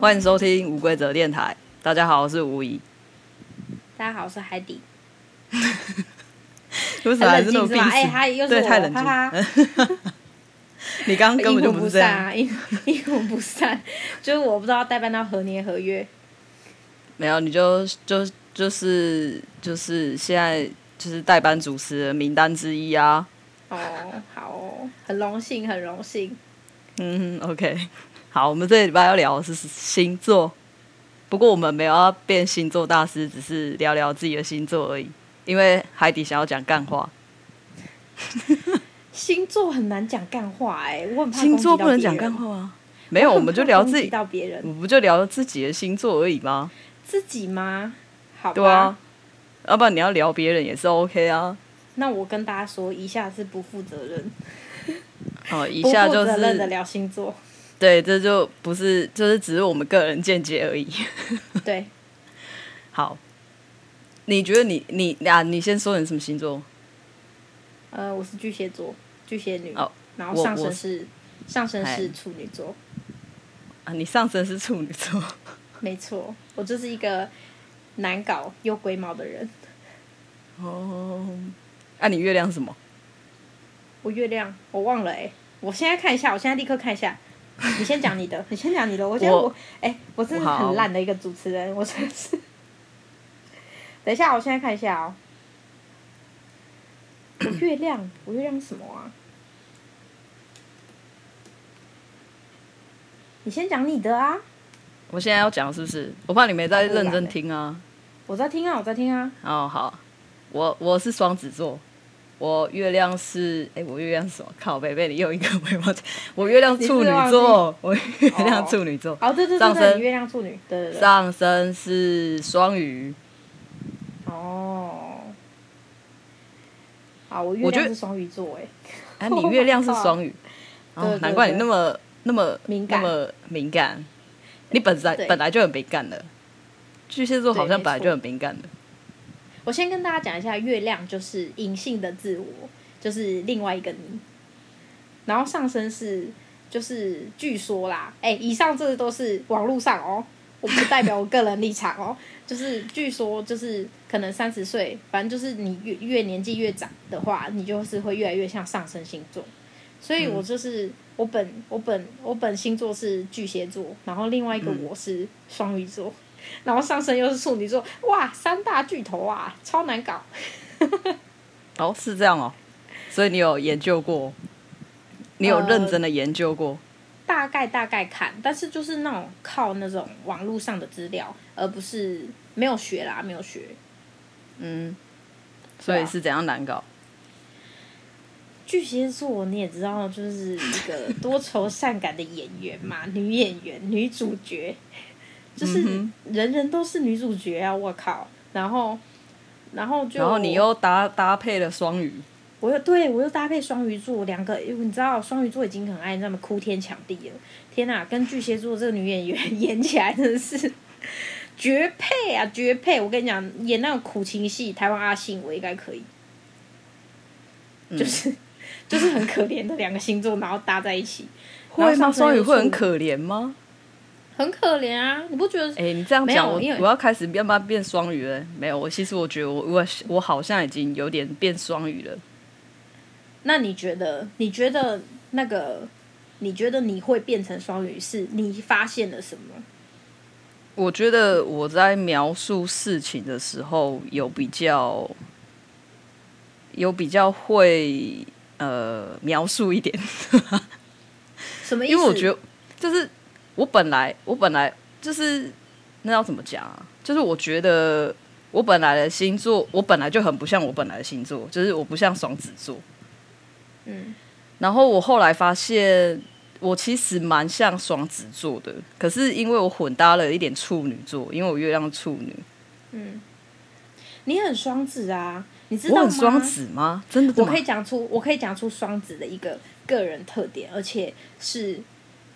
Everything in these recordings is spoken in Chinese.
欢迎收听无规则电台。大家好，我是吴怡。大家好，我是海底。为什么还是那么闭？哎，他又是太冷静。你刚刚根本就不是这样，阴 阴魂不散，就是我不知道代办到何年何月。没有，你就就就是就是现在就是代班主持的名单之一啊。哦，好哦，很荣幸，很荣幸。嗯，OK。好，我们这礼拜要聊的是星座，不过我们没有要变星座大师，只是聊聊自己的星座而已。因为海底想要讲干话，星座很难讲干话哎、欸，我很怕星座不能讲干话啊。没有，我们就聊自己，到别人，我不就聊自己的星座而已吗？自己吗？好吧，对啊，要不然你要聊别人也是 OK 啊。那我跟大家说，一下是不负责任，哦，以下就是不负责任的聊星座。对，这就不是，就是只是我们个人见解而已。对，好，你觉得你你啊，你先说你什么星座？呃，我是巨蟹座，巨蟹女。哦，然后上升是上升是处女座。啊，你上升是处女座？没错，我就是一个难搞又龟毛的人。哦，那、啊、你月亮是什么？我月亮我忘了哎、欸，我现在看一下，我现在立刻看一下。你先讲你的，你先讲你的。我觉得我，哎、欸，我真的很烂的一个主持人，我真的是。等一下，我现在看一下哦。我月亮，我月亮什么啊？你先讲你的啊。我现在要讲是不是？我怕你没在认真听啊。我在听啊，我在听啊。哦，好，我我是双子座。我月亮是哎、欸，我月亮是什么？靠北被你又一个眉毛。我月亮处女座，我月亮处女座。哦，对对对，上升月亮处女，对对对。上升是双鱼。哦。啊，我月亮是双鱼座哎。哎，你月亮是双鱼，哦，难怪你那么那么敏感，那么敏感。你本来本来就很敏感的，巨蟹座好像本来就很敏感的。我先跟大家讲一下，月亮就是隐性的自我，就是另外一个你。然后上升是，就是据说啦，哎、欸，以上这都是网络上哦，我不代表我个人立场哦。就是据说，就是可能三十岁，反正就是你越越年纪越长的话，你就是会越来越像上升星座。所以我就是、嗯、我本我本我本星座是巨蟹座，然后另外一个我是双鱼座。嗯然后上升又是处女座，哇，三大巨头啊，超难搞。哦，是这样哦，所以你有研究过，你有认真的研究过？呃、大概大概看，但是就是那种靠那种网络上的资料，而不是没有学啦，没有学。嗯，所以是怎样难搞？巨蟹座你也知道，就是一个多愁善感的演员嘛，女演员、女主角。就是人人都是女主角啊！我靠，然后，然后就，然后你又搭搭配了双鱼，我又对我又搭配双鱼座两个，因为你知道双鱼座已经很爱那么哭天抢地了，天哪，跟巨蟹座这个女演员演起来真的是 绝配啊，绝配！我跟你讲，演那种苦情戏，台湾阿信我应该可以，就是、嗯、就是很可怜的两个星座，然后搭在一起，会吗？双鱼会很可怜吗？很可怜啊！你不觉得？哎、欸，你这样讲，我我要开始要不要变双鱼了？没有，我其实我觉得我我我好像已经有点变双鱼了。那你觉得？你觉得那个？你觉得你会变成双鱼？是你发现了什么？我觉得我在描述事情的时候有比较有比较会呃描述一点。什么意思？因为我觉得就是。我本来我本来就是那要怎么讲啊？就是我觉得我本来的星座，我本来就很不像我本来的星座，就是我不像双子座。嗯，然后我后来发现，我其实蛮像双子座的，可是因为我混搭了一点处女座，因为我月亮处女。嗯，你很双子啊？你知道吗？我很双子吗？真的？我可以讲出，我可以讲出双子的一个个人特点，而且是。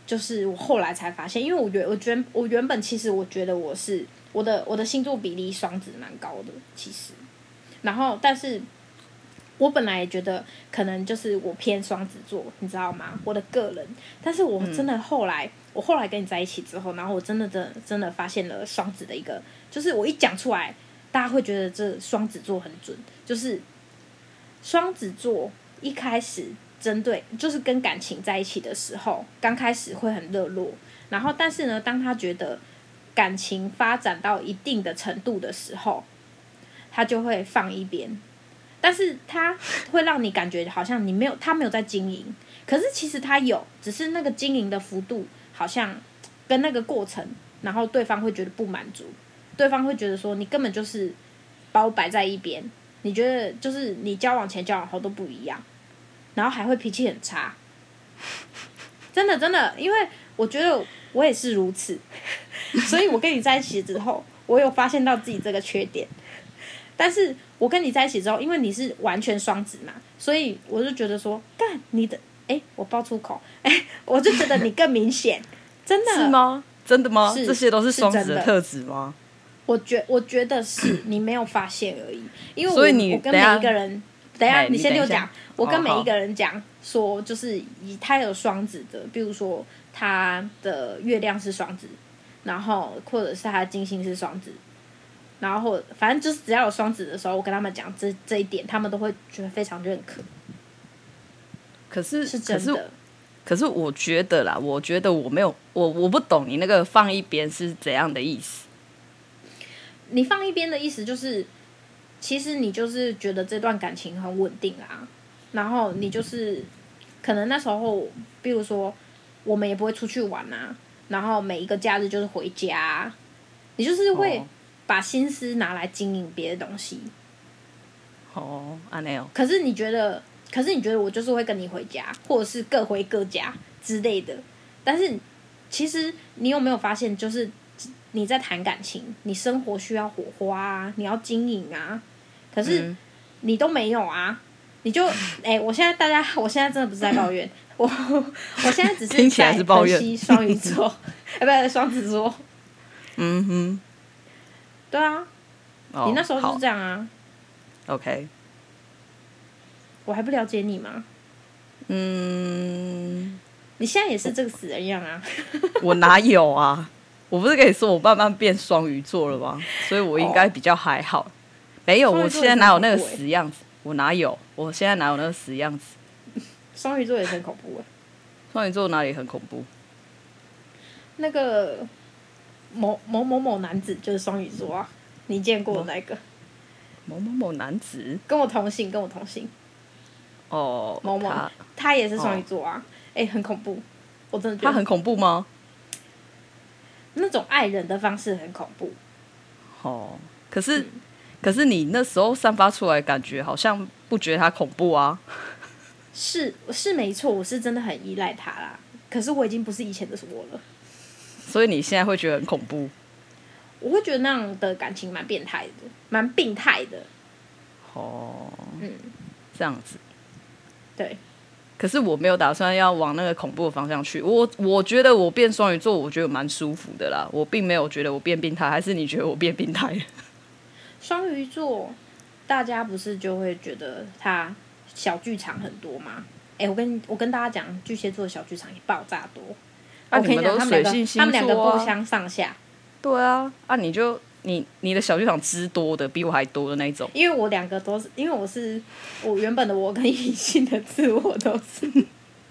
就是我后来才发现，因为我觉我觉我原本其实我觉得我是我的我的星座比例双子蛮高的，其实，然后但是我本来也觉得可能就是我偏双子座，你知道吗？我的个人，但是我真的后来我后来跟你在一起之后，然后我真的真的真的发现了双子的一个，就是我一讲出来，大家会觉得这双子座很准。就是双子座一开始针对就是跟感情在一起的时候，刚开始会很热络，然后但是呢，当他觉得感情发展到一定的程度的时候，他就会放一边。但是他会让你感觉好像你没有他没有在经营，可是其实他有，只是那个经营的幅度。好像跟那个过程，然后对方会觉得不满足，对方会觉得说你根本就是把我摆在一边，你觉得就是你交往前交往后都不一样，然后还会脾气很差，真的真的，因为我觉得我也是如此，所以我跟你在一起之后，我有发现到自己这个缺点，但是我跟你在一起之后，因为你是完全双子嘛，所以我就觉得说干你的。哎，我爆粗口，哎，我就觉得你更明显，真的是吗？真的吗？是这些都是双子的特质吗？我觉我觉得是你没有发现而已，因为我所以你我跟每一个人，等一下你先听我讲，我跟每一个人讲说，就是以他有双子的，比如说他的月亮是双子，然后或者是他的金星是双子，然后反正就是只要有双子的时候，我跟他们讲这这一点，他们都会觉得非常认可。可是，是真的。可是我觉得啦，我觉得我没有，我我不懂你那个放一边是怎样的意思。你放一边的意思就是，其实你就是觉得这段感情很稳定啊，然后你就是可能那时候，比如说我们也不会出去玩啊，然后每一个假日就是回家，你就是会把心思拿来经营别的东西。哦，啊没有。可是你觉得？可是你觉得我就是会跟你回家，或者是各回各家之类的。但是其实你有没有发现，就是你在谈感情，你生活需要火花啊，你要经营啊。可是你都没有啊，你就 哎、欸，我现在大家，我现在真的不是在抱怨，我我现在只是在分析双鱼座，哎，不是双子座。嗯哼，对啊，哦、你那时候就是这样啊。OK。我还不了解你吗？嗯，你现在也是这个死人样啊！我哪有啊？我不是跟你说我慢慢变双鱼座了吗？所以我应该比较还好。哦、没有，我现在哪有那个死样子？我哪有？我现在哪有那个死样子？双鱼座也很恐怖哎！双鱼座哪里很恐怖？那个某某某某男子就是双鱼座啊！你见过那个某某某男子？跟我同姓，跟我同姓。哦，某某他，他也是双鱼座啊，哎、哦欸，很恐怖，我真的觉得他很恐怖吗？那种爱人的方式很恐怖。哦，可是、嗯、可是你那时候散发出来感觉好像不觉得他恐怖啊？是是没错，我是真的很依赖他啦。可是我已经不是以前的我了。所以你现在会觉得很恐怖？我会觉得那样的感情蛮变态的，蛮病态的。哦，嗯，这样子。对，可是我没有打算要往那个恐怖的方向去。我我觉得我变双鱼座，我觉得蛮舒服的啦。我并没有觉得我变病态，还是你觉得我变病态？双鱼座，大家不是就会觉得他小剧场很多吗？哎、欸，我跟我跟大家讲，巨蟹座的小剧场也爆炸多。啊、你们都是水星星座啊，他们两个不相上下。对啊，啊，你就。你你的小剧场之多的比我还多的那一种，因为我两个都是，因为我是我原本的我跟隐性的自我都是，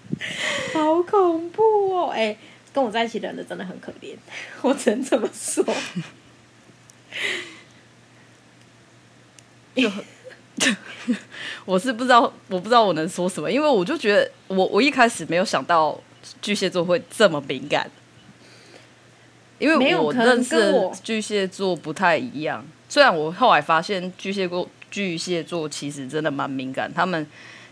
好恐怖哦！哎、欸，跟我在一起的人真的很可怜，我只能这么说。就 我是不知道，我不知道我能说什么，因为我就觉得我我一开始没有想到巨蟹座会这么敏感。因为我认识巨蟹座不太一样，虽然我后来发现巨蟹座巨蟹座其实真的蛮敏感，他们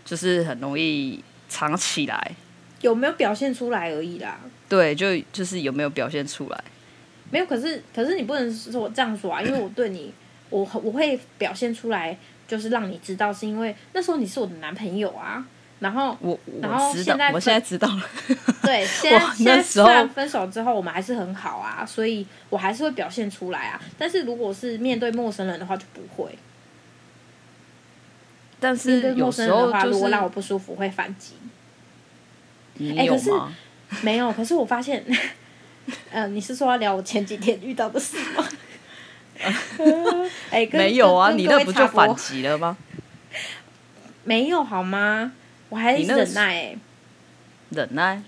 就是很容易藏起来，有没有表现出来而已啦。对，就就是有没有表现出来，没有。可是可是你不能说我这样说啊，因为我对你，我我会表现出来，就是让你知道，是因为那时候你是我的男朋友啊。然后我，然后 现在我现在知道了。对，现在现在虽然分手之后我们还是很好啊，所以我还是会表现出来啊。但是如果是面对陌生人的话就不会。但是对陌生人的话，如果让我不舒服会反击。你有吗？没有，可是我发现，呃，你是说要聊我前几天遇到的事吗？没有啊，你那不就反击了吗？没有好吗？我还忍耐、欸，忍耐。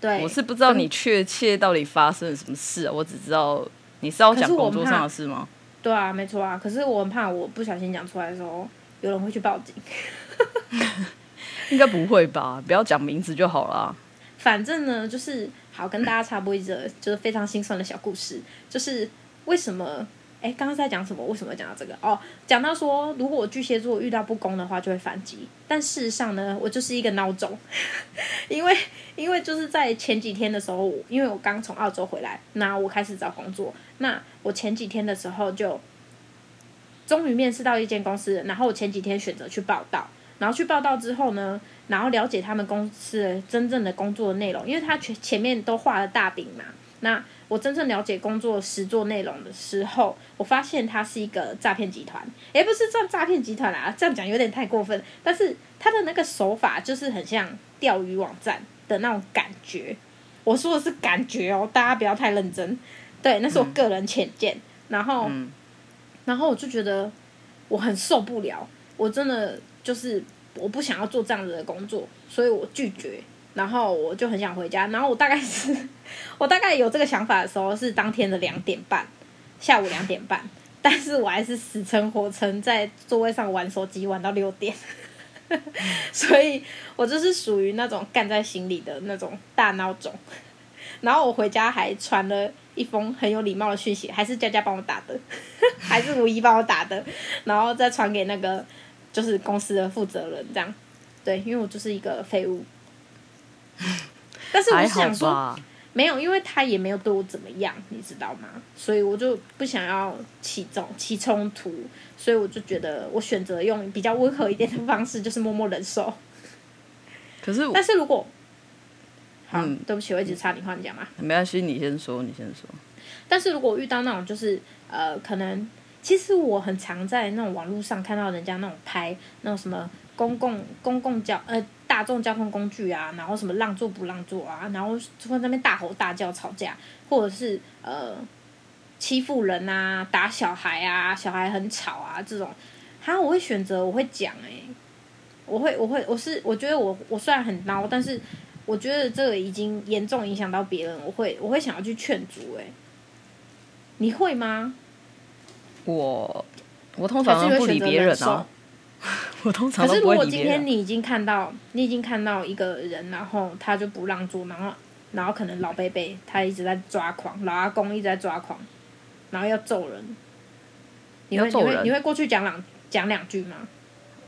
对，我是不知道你确切到底发生了什么事啊，我只知道你是要讲工作上的事吗？对啊，没错啊。可是我很怕，我不小心讲出来的时候，有人会去报警。应该不会吧？不要讲名字就好了。反正呢，就是好跟大家插播一则，就是非常心酸的小故事，就是为什么？哎，刚刚在讲什么？为什么讲到这个？哦，讲到说，如果巨蟹座遇到不公的话，就会反击。但事实上呢，我就是一个孬种，因为因为就是在前几天的时候，因为我刚从澳洲回来，那我开始找工作。那我前几天的时候就终于面试到一间公司，然后我前几天选择去报到，然后去报到之后呢，然后了解他们公司真正的工作内容，因为他前前面都画了大饼嘛，那。我真正了解工作实作内容的时候，我发现它是一个诈骗集团，也不是算诈骗集团啦，这样讲有点太过分。但是他的那个手法就是很像钓鱼网站的那种感觉。我说的是感觉哦，大家不要太认真。对，那是我个人浅见。嗯、然后，嗯、然后我就觉得我很受不了，我真的就是我不想要做这样子的工作，所以我拒绝。然后我就很想回家，然后我大概是，我大概有这个想法的时候是当天的两点半，下午两点半，但是我还是死撑活撑在座位上玩手机玩到六点，所以我就是属于那种干在心里的那种大孬种。然后我回家还传了一封很有礼貌的讯息，还是佳佳帮我打的，还是如一帮我打的，然后再传给那个就是公司的负责人这样，对，因为我就是一个废物。但是我想说，没有，因为他也没有对我怎么样，你知道吗？所以我就不想要起冲起冲突，所以我就觉得我选择用比较温和一点的方式，就是默默忍受。可是，但是如果，好，嗯，对不起，我一直插你话，你讲嘛。没关系，你先说，你先说。但是如果遇到那种就是呃，可能其实我很常在那种网络上看到人家那种拍那种什么公共公共交呃。大众交通工具啊，然后什么让座不让座啊，然后就在那边大吼大叫吵架，或者是呃欺负人啊，打小孩啊，小孩很吵啊这种，哈，我会选择我会讲诶、欸，我会我会我是我觉得我我虽然很孬，但是我觉得这个已经严重影响到别人，我会我会想要去劝阻诶，你会吗？我我通常不理别人啊。我通常。可是如果今天你已经看到，你已经看到一个人，然后他就不让座，然后然后可能老贝贝他一直在抓狂，老阿公一直在抓狂，然后要揍人，你会你会你会过去讲两讲两句吗？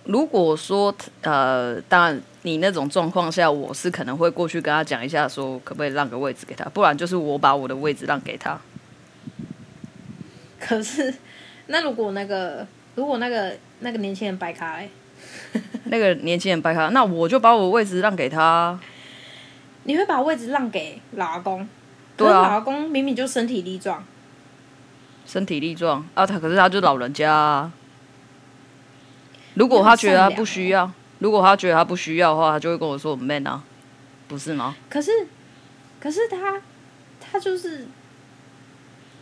如果说呃，当然你那种状况下，我是可能会过去跟他讲一下，说可不可以让个位置给他，不然就是我把我的位置让给他。可是，那如果那个如果那个那个年轻人白卡哎。那个年轻人白卡，那我就把我位置让给他。你会把位置让给老阿公？对啊，老阿公明明就身体力壮。身体力壮啊，他可是他就老人家啊。如果他觉得他不需要，如果他觉得他不需要的话，他就会跟我说我 man 啊，不是吗？可是，可是他，他就是，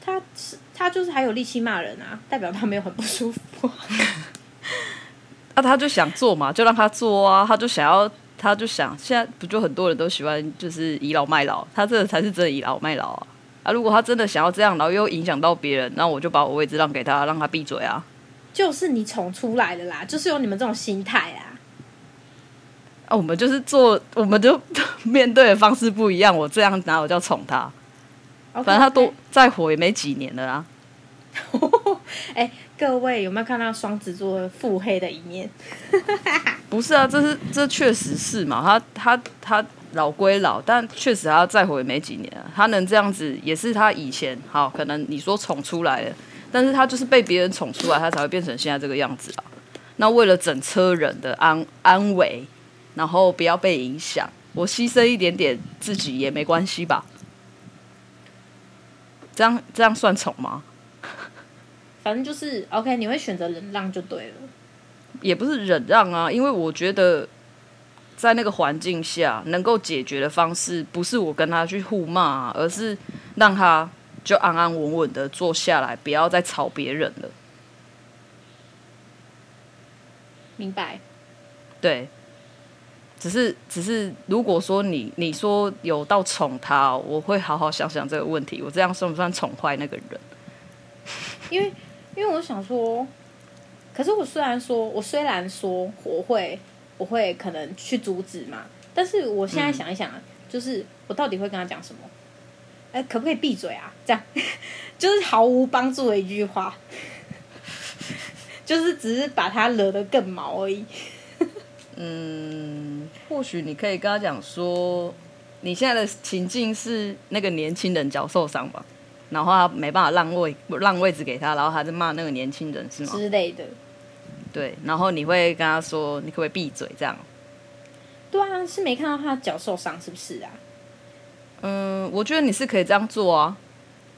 他是他就是还有力气骂人啊，代表他没有很不舒服。那、啊、他就想做嘛，就让他做啊。他就想要，他就想，现在不就很多人都喜欢就是倚老卖老，他这个才是真的倚老卖老啊。啊，如果他真的想要这样，然后又影响到别人，那我就把我位置让给他，让他闭嘴啊。就是你宠出来的啦，就是有你们这种心态啊。啊，我们就是做，我们就 面对的方式不一样。我这样哪有叫宠他反正他多再火也没几年了啊。哎、欸。各位有没有看到双子座腹黑的一面？不是啊，这是这确实是嘛。他他他老归老，但确实他再活也没几年啊。他能这样子，也是他以前好可能你说宠出来的，但是他就是被别人宠出来，他才会变成现在这个样子啊。那为了整车人的安安危，然后不要被影响，我牺牲一点点自己也没关系吧？这样这样算宠吗？反正就是 OK，你会选择忍让就对了。也不是忍让啊，因为我觉得在那个环境下，能够解决的方式不是我跟他去互骂啊，而是让他就安安稳稳的坐下来，不要再吵别人了。明白。对。只是，只是，如果说你你说有到宠他，我会好好想想这个问题。我这样算不算宠坏那个人？因为，因为我想说，可是我虽然说，我虽然说我会，我会可能去阻止嘛，但是我现在想一想，嗯、就是我到底会跟他讲什么？哎，可不可以闭嘴啊？这 样就是毫无帮助的一句话，就是只是把他惹得更毛而已。嗯，或许你可以跟他讲说，你现在的情境是那个年轻人脚受伤吧，然后他没办法让位让位置给他，然后他在骂那个年轻人是吗？之类的。对，然后你会跟他说，你可不可以闭嘴这样？对啊，是没看到他脚受伤是不是啊？嗯，我觉得你是可以这样做啊，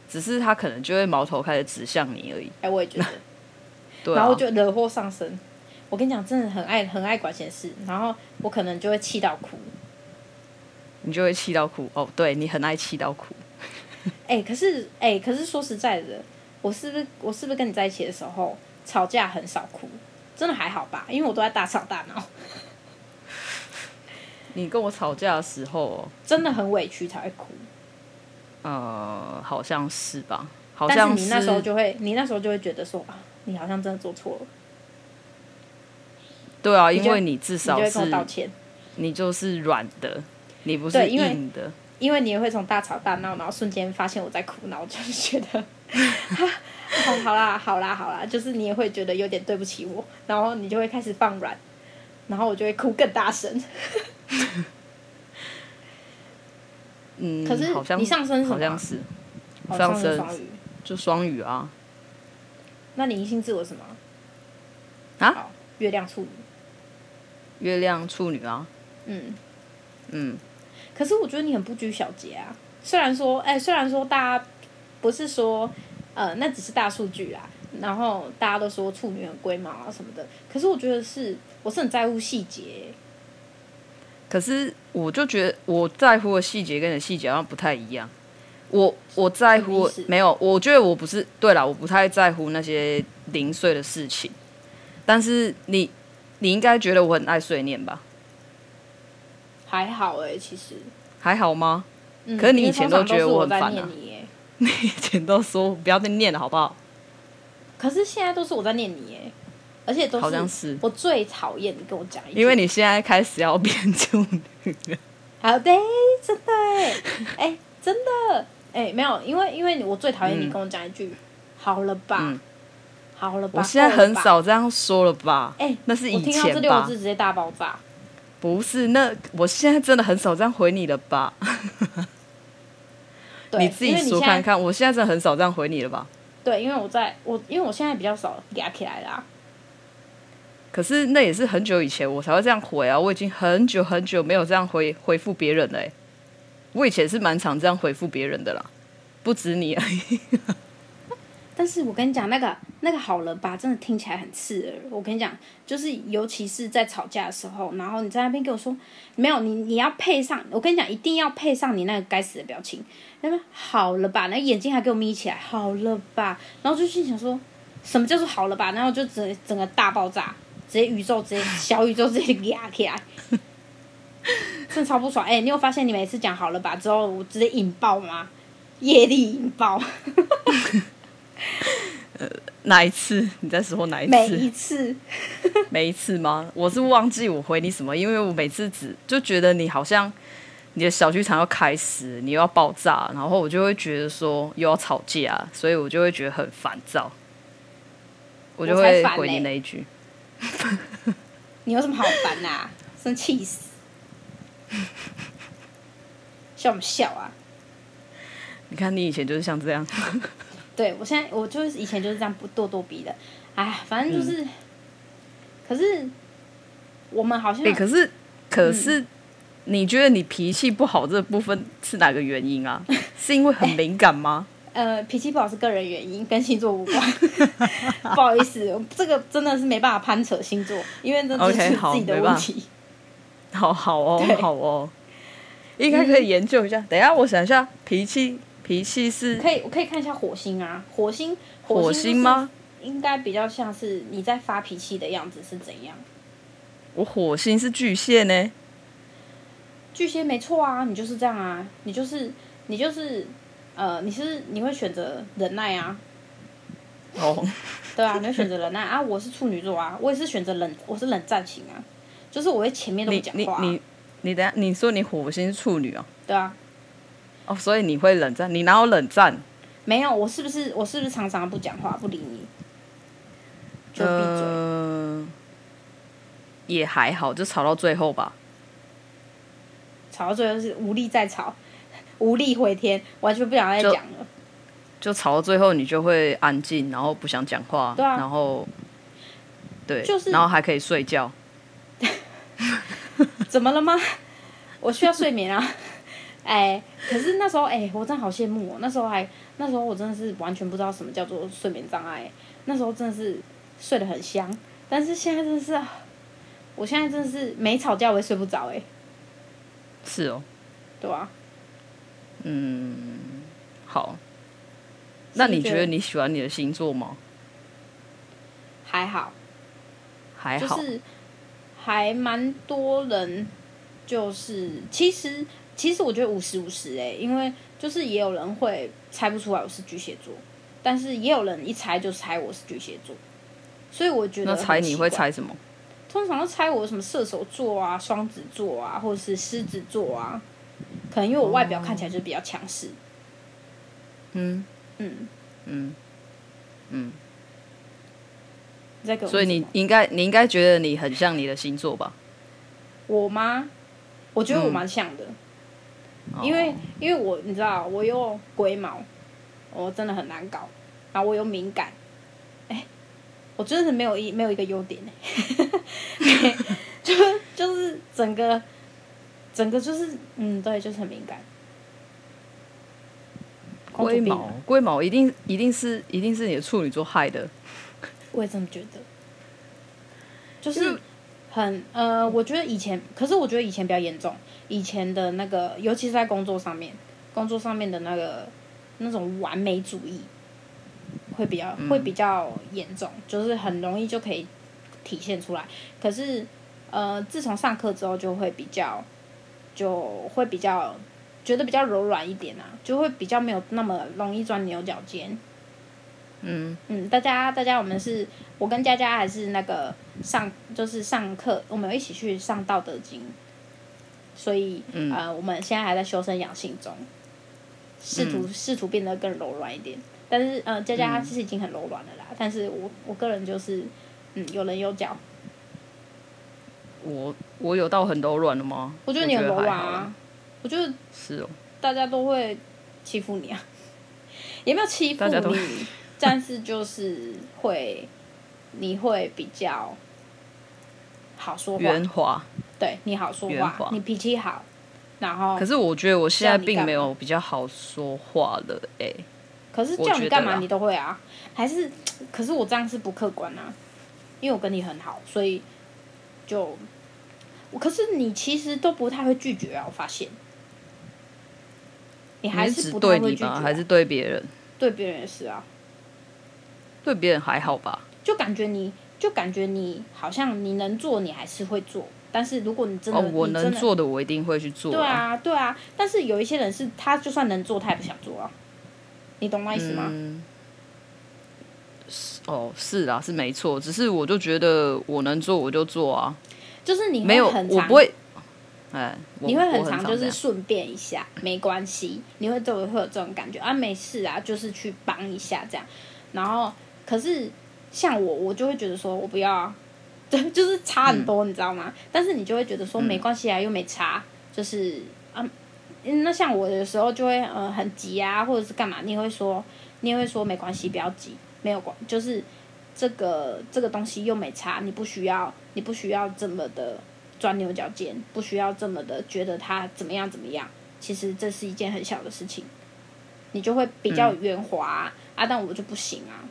只是他可能就会矛头开始指向你而已。哎，我也觉得。对啊，然后就惹祸上身。我跟你讲，真的很爱很爱管闲事，然后我可能就会气到哭。你就会气到哭哦？对，你很爱气到哭。哎、欸，可是哎、欸，可是说实在的，我是不是我是不是跟你在一起的时候吵架很少哭？真的还好吧？因为我都在大吵大闹。你跟我吵架的时候，真的很委屈才会哭。呃，好像是吧？好像是。但是你那时候就会，你那时候就会觉得说啊，你好像真的做错了。对啊，因为你至少是，你就会跟我道歉。你就是软的，你不是硬的。因为你也会从大吵大闹，然后瞬间发现我在哭，然后就是觉得，好，好啦，好啦，好啦，就是你也会觉得有点对不起我，然后你就会开始放软，然后我就会哭更大声。嗯，可是你上升好像是，上升双鱼，就双鱼啊。那你一性自我什么？啊？月亮处女。月亮处女啊，嗯嗯，可是我觉得你很不拘小节啊。虽然说，哎、欸，虽然说大家不是说，呃，那只是大数据啊。然后大家都说处女很龟毛啊什么的，可是我觉得是，我是很在乎细节。可是我就觉得我在乎的细节跟你的细节好像不太一样。我我在乎没有，我觉得我不是对啦，我不太在乎那些零碎的事情。但是你。你应该觉得我很爱碎念吧？还好哎、欸，其实还好吗？嗯、可是你以前都觉得我很烦啊！你以前都说不要再念了，好不好？可是现在都是我在念你哎，而且都是好像是我最讨厌你跟我讲一句，因为你现在开始要变处女了。好的，真的哎，哎，真的哎，没有，因为因为我最讨厌你跟我讲一句，嗯、好了吧。嗯好了吧，我现在很少这样说了吧？哎、欸，那是以前吧。我听到这六个字直接大爆炸。不是，那我现在真的很少这样回你了吧？你自己说看看，我现在真的很少这样回你了吧？对，因为我在我因为我现在比较少压起来啦。可是那也是很久以前我才会这样回啊！我已经很久很久没有这样回回复别人了、欸。我以前是蛮常这样回复别人的啦，不止你而已。但是我跟你讲，那个那个好了吧，真的听起来很刺耳。我跟你讲，就是尤其是在吵架的时候，然后你在那边跟我说没有你，你要配上。我跟你讲，一定要配上你那个该死的表情。那边好了吧，那眼睛还给我眯起来，好了吧。然后就心想说，什么叫做好了吧？然后就整整个大爆炸，直接宇宙直接小宇宙直接压起来，真超不爽。哎、你有发现你每次讲好了吧之后，我直接引爆吗？业力引爆。呃，哪一次？你在说哪一次？每一次，每一次吗？我是忘记我回你什么，因为我每次只就觉得你好像你的小剧场要开始，你又要爆炸，然后我就会觉得说又要吵架，所以我就会觉得很烦躁，我就会回你那一句。你有什么好烦啊？生气死！笑什么笑啊？你看你以前就是像这样。对，我现在我就是以前就是这样不咄咄逼的，哎，反正就是，嗯、可是我们好像，欸、可是可是，你觉得你脾气不好这部分是哪个原因啊？是因为很敏感吗？欸、呃，脾气不好是个人原因，跟星座无关。不好意思，这个真的是没办法攀扯星座，因为这是自己的问题。好好哦，好哦，应该可以研究一下。嗯、等一下，我想一下，脾气。脾气是可以，我可以看一下火星啊，火星，火星，吗？应该比较像是你在发脾气的样子是怎样？我火星是巨蟹呢，巨蟹没错啊，你就是这样啊，你就是你就是呃，你是你会选择忍耐啊。哦，对啊，你会选择忍耐啊。我是处女座啊，我也是选择冷，我是冷战型啊，就是我会前面都不讲话啊。你你你，你等下，你说你火星是处女哦？对啊。哦，所以你会冷战？你哪有冷战？没有，我是不是我是不是常常不讲话不理你？就闭嘴。呃，也还好，就吵到最后吧。吵到最后是无力再吵，无力回天，完全不想再讲了。就吵到最后，你就会安静，然后不想讲话，对啊，然后对，就是，然后还可以睡觉。怎么了吗？我需要睡眠啊！哎，可是那时候，哎，我真的好羡慕哦。那时候还，那时候我真的是完全不知道什么叫做睡眠障碍。那时候真的是睡得很香，但是现在真的是，我现在真的是没吵架我也睡不着哎。是哦，对啊。嗯，好。那你觉得你喜欢你的星座吗？还好，还好，就是还蛮多人，就是其实其实我觉得五十五十哎，因为就是也有人会猜不出来我是巨蟹座，但是也有人一猜就猜我是巨蟹座，所以我觉得那猜你会猜什么？通常都猜我什么射手座啊、双子座啊，或者是狮子座啊，可能因为我外表看起来就比较强势，嗯。嗯嗯嗯，所以你应该你应该觉得你很像你的星座吧？我吗？我觉得我蛮像的，嗯、因为因为我你知道我有龟毛，我真的很难搞，然后我又敏感，哎、欸，我真的是没有一没有一个优点。哎，就就是整个整个就是嗯对，就是很敏感。龟毛，龟毛一定一定是一定是你的处女座害的。我也这么觉得，就是很呃，我觉得以前，可是我觉得以前比较严重。以前的那个，尤其是在工作上面，工作上面的那个那种完美主义，会比较会比较严重，就是很容易就可以体现出来。可是呃，自从上课之后，就会比较就会比较。觉得比较柔软一点啊，就会比较没有那么容易钻牛角尖。嗯嗯，大家大家，我们是，我跟佳佳还是那个上，就是上课，我们有一起去上《道德经》，所以、嗯、呃，我们现在还在修身养性中，试图试图变得更柔软一点。但是呃，佳佳其实已经很柔软了啦，嗯、但是我我个人就是，嗯，有棱有角。我我有到很柔软了吗？我觉得你很柔软啊。我觉得是哦，大家都会欺负你啊，也没有欺负你，但是就是会，你会比较好说话，圆滑，对你好说话，你脾气好，然后可是我觉得我现在并没有比较好说话了哎、欸，可是叫你干嘛你都会啊，还是可是我这样是不客观啊，因为我跟你很好，所以就可是你其实都不太会拒绝啊，我发现。你还是不太会拒绝、啊、是对你吗？还是对别人？对别人也是啊。对别人还好吧？就感觉你就感觉你好像你能做，你还是会做。但是如果你真的，哦、我能做的，我一定会去做、啊。对啊，对啊。但是有一些人是，他就算能做，他也不想做啊。你懂那意思吗？嗯、哦，是啊，是没错。只是我就觉得我能做，我就做啊。就是你没有，我不会。哎，你会很常就是顺便一下，没关系，你会对我会有这种感觉啊，没事啊，就是去帮一下这样。然后，可是像我，我就会觉得说我不要啊，对，就是差很多，嗯、你知道吗？但是你就会觉得说没关系啊，又没差，就是啊，那像我有时候就会呃很急啊，或者是干嘛，你会说，你也会说没关系，不要急，没有关，就是这个这个东西又没差，你不需要，你不需要这么的。钻牛角尖，不需要这么的觉得他怎么样怎么样。其实这是一件很小的事情，你就会比较圆滑啊，嗯、啊。但我就不行啊。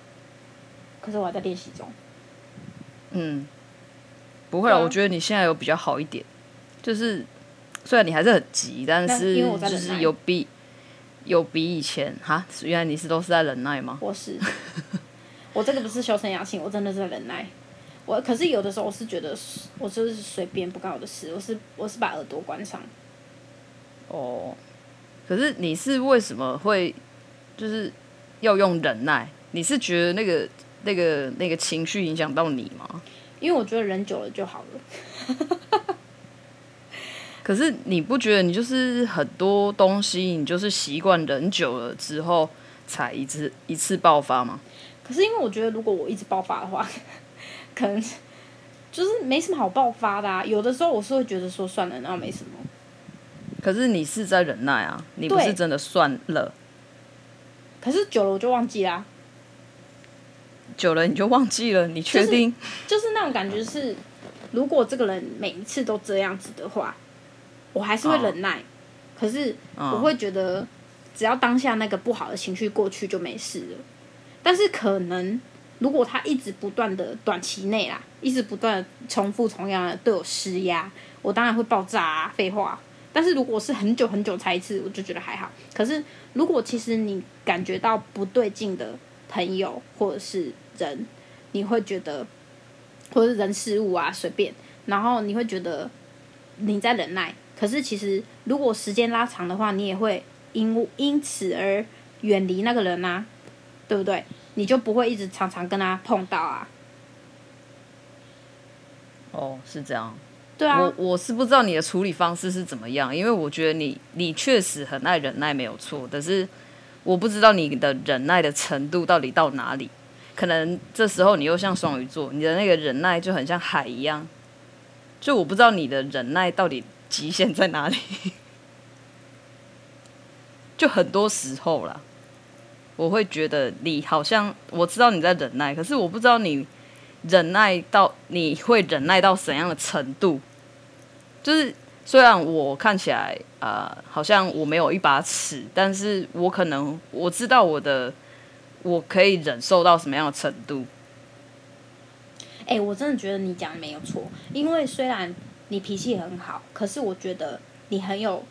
可是我还在练习中。嗯，不会啊，我觉得你现在有比较好一点。就是虽然你还是很急，但是就是有比有比以前哈？原来你是都是在忍耐吗？我是，我这个不是修身养性，我真的是在忍耐。我可是有的时候我是觉得，我就是随便不干我的事，我是我是把耳朵关上。哦，可是你是为什么会就是要用忍耐？你是觉得那个那个那个情绪影响到你吗？因为我觉得忍久了就好了。可是你不觉得你就是很多东西，你就是习惯忍久了之后才一次一次爆发吗？可是因为我觉得如果我一直爆发的话，可能就是没什么好爆发的啊。有的时候我是会觉得说算了，然后没什么。可是你是在忍耐啊，你不是真的算了。可是久了我就忘记啦啊。久了你就忘记了？你确定？就是，就是那种感觉是，如果这个人每一次都这样子的话，我还是会忍耐。Oh. 可是我会觉得，只要当下那个不好的情绪过去就没事了。但是可能，如果他一直不断的短期内啦，一直不断的重复同样的对我施压，我当然会爆炸啊！废话。但是如果是很久很久才一次，我就觉得还好。可是如果其实你感觉到不对劲的朋友或者是人，你会觉得，或者是人事物啊随便，然后你会觉得你在忍耐。可是其实如果时间拉长的话，你也会因因此而远离那个人啊，对不对？你就不会一直常常跟他碰到啊。哦，是这样。对啊，我我是不知道你的处理方式是怎么样，因为我觉得你你确实很爱忍耐，没有错。但是我不知道你的忍耐的程度到底到哪里。可能这时候你又像双鱼座，你的那个忍耐就很像海一样。就我不知道你的忍耐到底极限在哪里。就很多时候啦，我会觉得你好像我知道你在忍耐，可是我不知道你忍耐到你会忍耐到怎样的程度。就是虽然我看起来啊、呃，好像我没有一把尺，但是我可能我知道我的我可以忍受到什么样的程度。哎、欸，我真的觉得你讲的没有错，因为虽然你脾气很好，可是我觉得你很有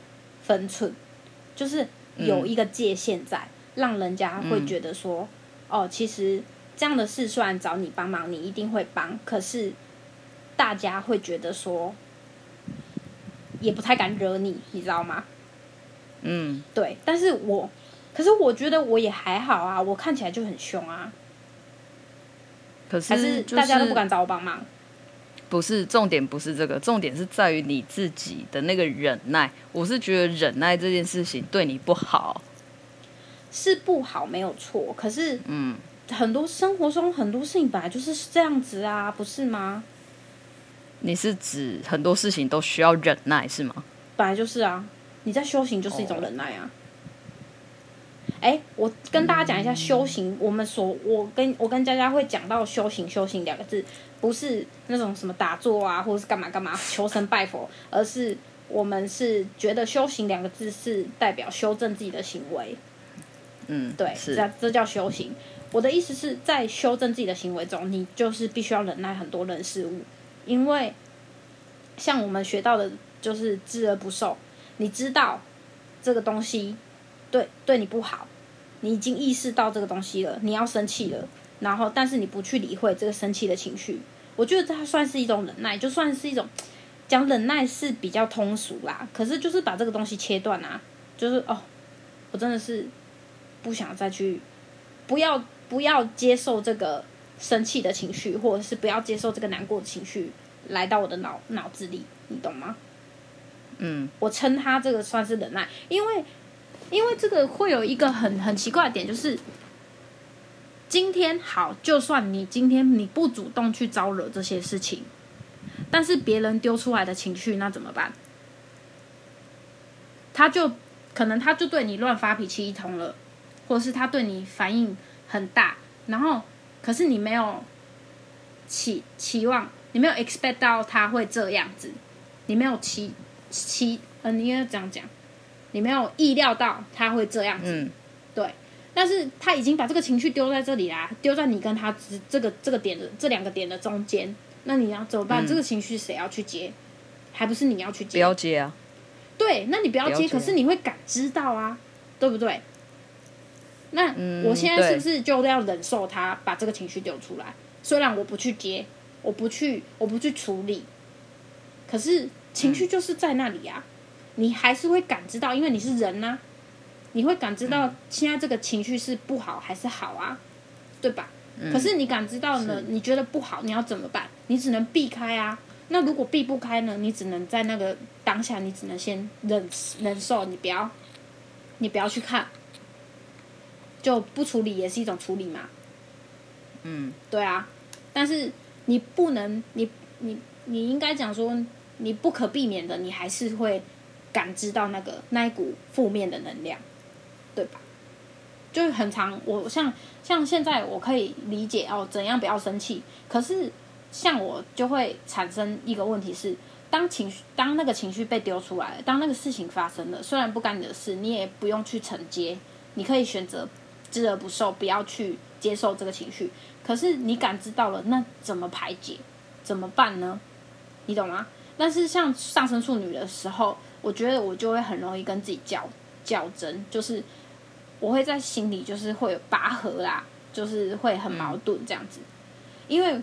分寸，就是有一个界限在，嗯、让人家会觉得说，嗯、哦，其实这样的事虽然找你帮忙，你一定会帮，可是大家会觉得说。也不太敢惹你，你知道吗？嗯，对。但是我，可是我觉得我也还好啊，我看起来就很凶啊。可是，还是大家都不敢找我帮忙。不是重点，不是这个，重点是在于你自己的那个忍耐。我是觉得忍耐这件事情对你不好，是不好，没有错。可是，嗯，很多生活中很多事情本来就是这样子啊，不是吗？你是指很多事情都需要忍耐是吗？本来就是啊，你在修行就是一种忍耐啊。哎、oh. 欸，我跟大家讲一下修行，嗯、我们所我跟我跟佳佳会讲到修行，修行两个字，不是那种什么打坐啊，或者是干嘛干嘛求神拜佛，而是我们是觉得修行两个字是代表修正自己的行为。嗯，对，是这这叫修行。我的意思是在修正自己的行为中，你就是必须要忍耐很多人事物。因为，像我们学到的，就是知而不受。你知道这个东西对对你不好，你已经意识到这个东西了，你要生气了，然后但是你不去理会这个生气的情绪，我觉得这算是一种忍耐，就算是一种讲忍耐是比较通俗啦。可是就是把这个东西切断啊，就是哦，我真的是不想再去，不要不要接受这个。生气的情绪，或者是不要接受这个难过的情绪来到我的脑脑子里，你懂吗？嗯，我称他这个算是忍耐，因为因为这个会有一个很很奇怪的点，就是今天好，就算你今天你不主动去招惹这些事情，但是别人丢出来的情绪，那怎么办？他就可能他就对你乱发脾气一通了，或者是他对你反应很大，然后。可是你没有期期望，你没有 expect 到他会这样子，你没有期期，呃，你应该这样讲，你没有意料到他会这样子，嗯，对。但是他已经把这个情绪丢在这里啦，丢在你跟他之这个这个点的这两个点的中间，那你要怎么办？嗯，这个情绪谁要去接？还不是你要去接？不要接啊！对，那你不要接，要接啊。可是你会感知到啊，对不对？那我现在是不是就要忍受他把这个情绪丢出来？虽然我不去接，我不去，我不去处理，可是情绪就是在那里啊，你还是会感知到，因为你是人呐、啊，你会感知到现在这个情绪是不好还是好啊，对吧？可是你感知到呢，你觉得不好，你要怎么办？你只能避开啊。那如果避不开呢？你只能在那个当下，你只能先忍忍受，你不要，你不要去看。就不处理也是一种处理嘛，嗯，对啊，但是你不能，你你你应该讲说，你不可避免的，你还是会感知到那个那一股负面的能量，对吧？就是很常，我像像现在我可以理解哦，怎样不要生气，可是像我就会产生一个问题是，当情绪当那个情绪被丢出来了，当那个事情发生了，虽然不干你的事，你也不用去承接，你可以选择。知而不受，不要去接受这个情绪。可是你感知到了，那怎么排解？怎么办呢？你懂吗？但是像上升处女的时候，我觉得我就会很容易跟自己较较真，就是我会在心里就是会有拔河啦，就是会很矛盾这样子。因为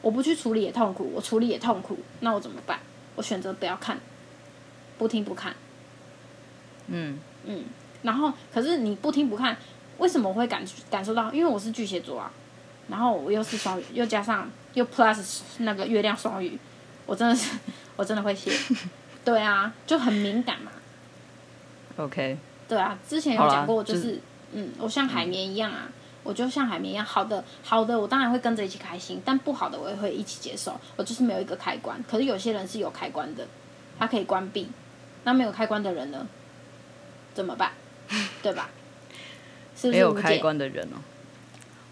我不去处理也痛苦，我处理也痛苦，那我怎么办？我选择不要看，不听不看。嗯嗯，然后可是你不听不看。为什么我会感感受到？因为我是巨蟹座啊，然后我又是双鱼，又加上又 plus 那个月亮双鱼，我真的是 我真的会谢。对啊，就很敏感嘛。OK。对啊，之前有讲过，就是，就是嗯，我像海绵一样啊，嗯、我就像海绵一样，好的好的，我当然会跟着一起开心，但不好的我也会一起接受。我就是没有一个开关，可是有些人是有开关的，他可以关闭。那没有开关的人呢？怎么办？对吧？是是没有开关的人哦，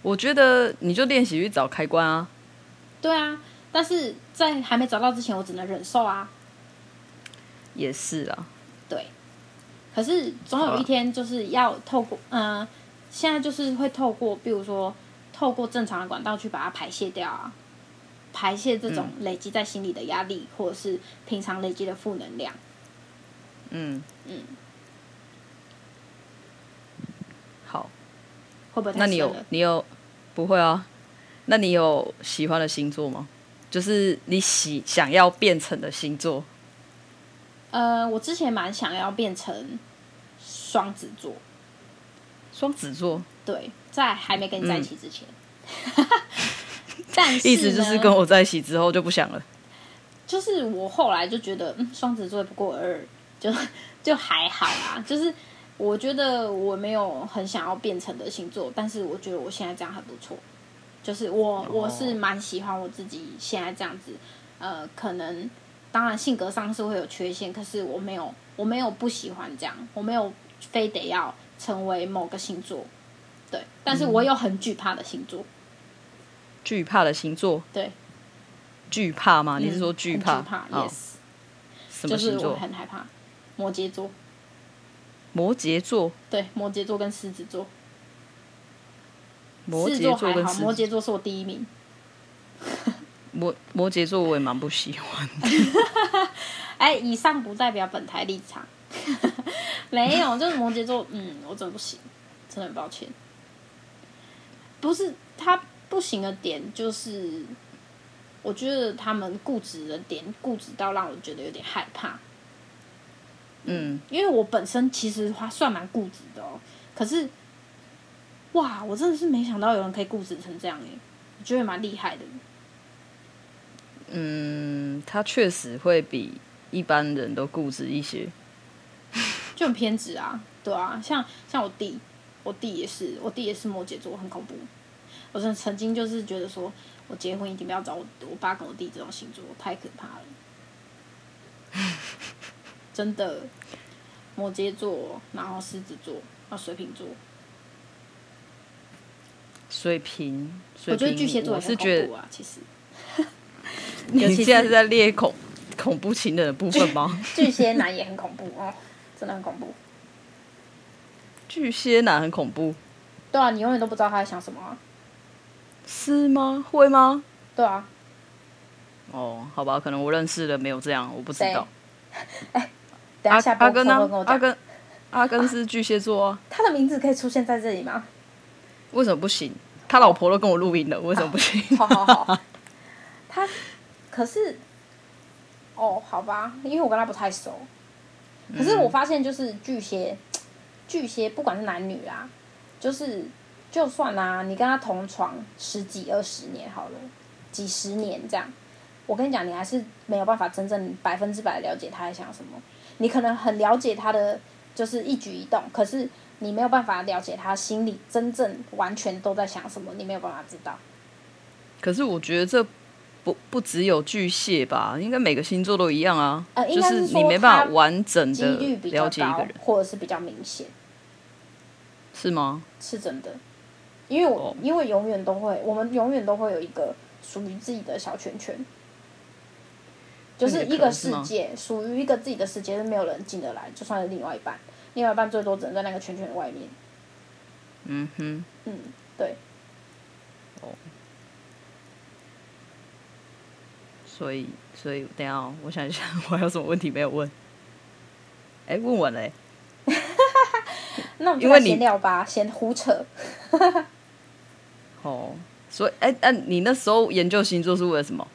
我觉得你就练习去找开关啊。对啊，但是在还没找到之前，我只能忍受啊。也是啊。对。可是总有一天，就是要透过嗯、呃，现在就是会透过，比如说透过正常的管道去把它排泄掉啊，排泄这种累积在心里的压力，嗯、或者是平常累积的负能量。嗯嗯。好会不会？那你有你有不会啊？那你有喜欢的星座吗？就是你喜想要变成的星座。呃，我之前蛮想要变成双子座。双子座？对，在还没跟你在一起之前。嗯、但是意思 就是跟我在一起之后就不想了。就是我后来就觉得，嗯，双子座也不过尔，就 就还好啦，就是。我觉得我没有很想要变成的星座，但是我觉得我现在这样很不错。就是我我是蛮喜欢我自己现在这样子，呃，可能当然性格上是会有缺陷，可是我没有我没有不喜欢这样，我没有非得要成为某个星座，对。但是我有很惧怕的星座，惧怕的星座，对，惧怕吗？你是说惧怕？惧怕，yes。什么星座？就是我很害怕，摩羯座。摩羯座，对，摩羯座跟狮子座，摩羯座还好，摩羯座是我第一名。摩摩羯座我也蛮不喜欢的。哎，以上不代表本台立场。没有，就是摩羯座，嗯，我真的不行，真的很抱歉。不是他不行的点，就是我觉得他们固执的点，固执到让我觉得有点害怕。嗯，因为我本身其实还算蛮固执的哦，可是，哇，我真的是没想到有人可以固执成这样诶，我觉得蛮厉害的。嗯，他确实会比一般人都固执一些，就很偏执啊，对啊，像像我弟，我弟也是，我弟也是摩羯座，很恐怖。我曾曾经就是觉得说，我结婚一定不要找我我爸跟我弟这种星座，太可怕了。真的，摩羯座，然后狮子座，啊，水瓶座，水瓶，水瓶，我觉得巨蟹座也很恐怖啊，其实。你现在是在列恐恐怖情人的部分吗？巨蟹男也很恐怖哦，真的很恐怖。巨蟹男很恐怖。对啊，你永远都不知道他在想什么啊。是吗？会吗？对啊。哦，好吧，可能我认识的没有这样，我不知道。哎。等下下播，阿根呢？阿根，阿根是巨蟹座啊，他的名字可以出现在这里吗？为什么不行？他老婆都跟我录音了，为什么不行？好好好，他可是，哦，好吧，因为我跟他不太熟。可是我发现，就是巨蟹，巨蟹不管是男女啦，就是就算啊，你跟他同床十几二十年好了，几十年这样，我跟你讲，你还是没有办法真正百分之百了解他在想什么。你可能很了解他的就是一举一动，可是你没有办法了解他心里真正完全都在想什么，你没有办法知道。可是我觉得这。不不只有巨蟹吧，应该每个星座都一样啊。呃，就是你没办法完整的了解一个人，或者是比较明显，是吗？是真的，因为我、oh. 因为永远都会，我们永远都会有一个属于自己的小圈圈，就是一个世界，属于一个自己的世界，是没有人进得来，就算是另外一半，另外一半最多只能在那个圈圈外面。嗯哼、mm，hmm. 嗯，对。所以，所以等下，我想一下，我还有什么问题没有问？哎、欸，问完嘞。那我们就闲聊吧，闲胡扯。哦，所以，哎、欸，哎、啊，你那时候研究星座是为了什么？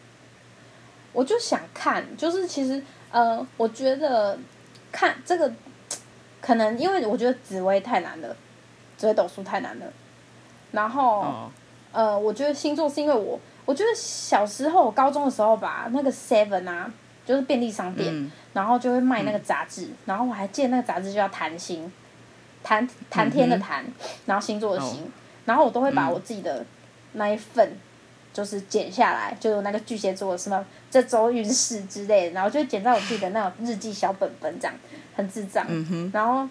我就想看，就是其实，呃，我觉得看这个，可能因为我觉得紫薇太难了，紫微斗数太难了。然后，哦、呃，我觉得星座是因为我。我觉得小时候，高中的时候吧，那个 Seven 啊，就是便利商店，嗯、然后就会卖那个杂志，嗯、然后我还记得那个杂志就叫谈星，谈谈天的谈，嗯、然后星座的星，哦、然后我都会把我自己的那一份，就是剪下来，嗯、就有那个巨蟹座什么这周运势之类的，然后就剪在我自己的那种日记小本本，这样很智障。嗯、然后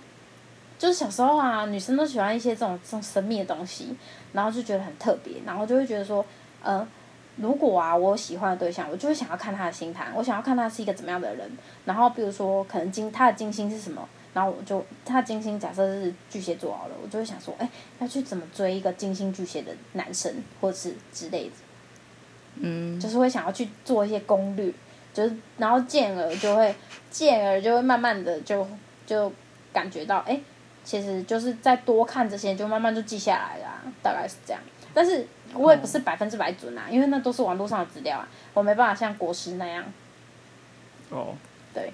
就是小时候啊，女生都喜欢一些这种这种神秘的东西，然后就觉得很特别，然后就会觉得说，嗯、呃。如果啊，我喜欢的对象，我就会想要看他的星盘，我想要看他是一个怎么样的人。然后，比如说，可能金他的金星是什么，然后我就他的金星假设是巨蟹座好了，我就会想说，哎，要去怎么追一个金星巨蟹的男生，或是之类的。嗯，就是会想要去做一些攻略，就是然后进而就会进而就会慢慢的就就感觉到，哎，其实就是再多看这些，就慢慢就记下来啦，大概是这样。但是。我也不是百分之百准啊，因为那都是网络上的资料啊，我没办法像国师那样。哦，对。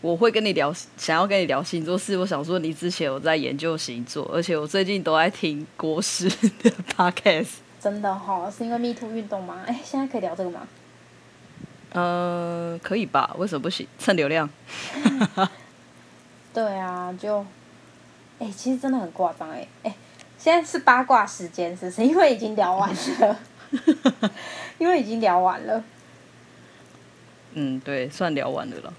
我会跟你聊，想要跟你聊星座，是我想说你之前有在研究星座，而且我最近都在听国师的 podcast。真的哈、哦，是因为 Me Too 运动吗？哎，现在可以聊这个吗？呃，可以吧？为什么不行？蹭流量。对啊，就，哎，其实真的很夸张哎，哎。现在是八卦时间，是不是？因为已经聊完了，因为已经聊完了。嗯，对，算聊完了了。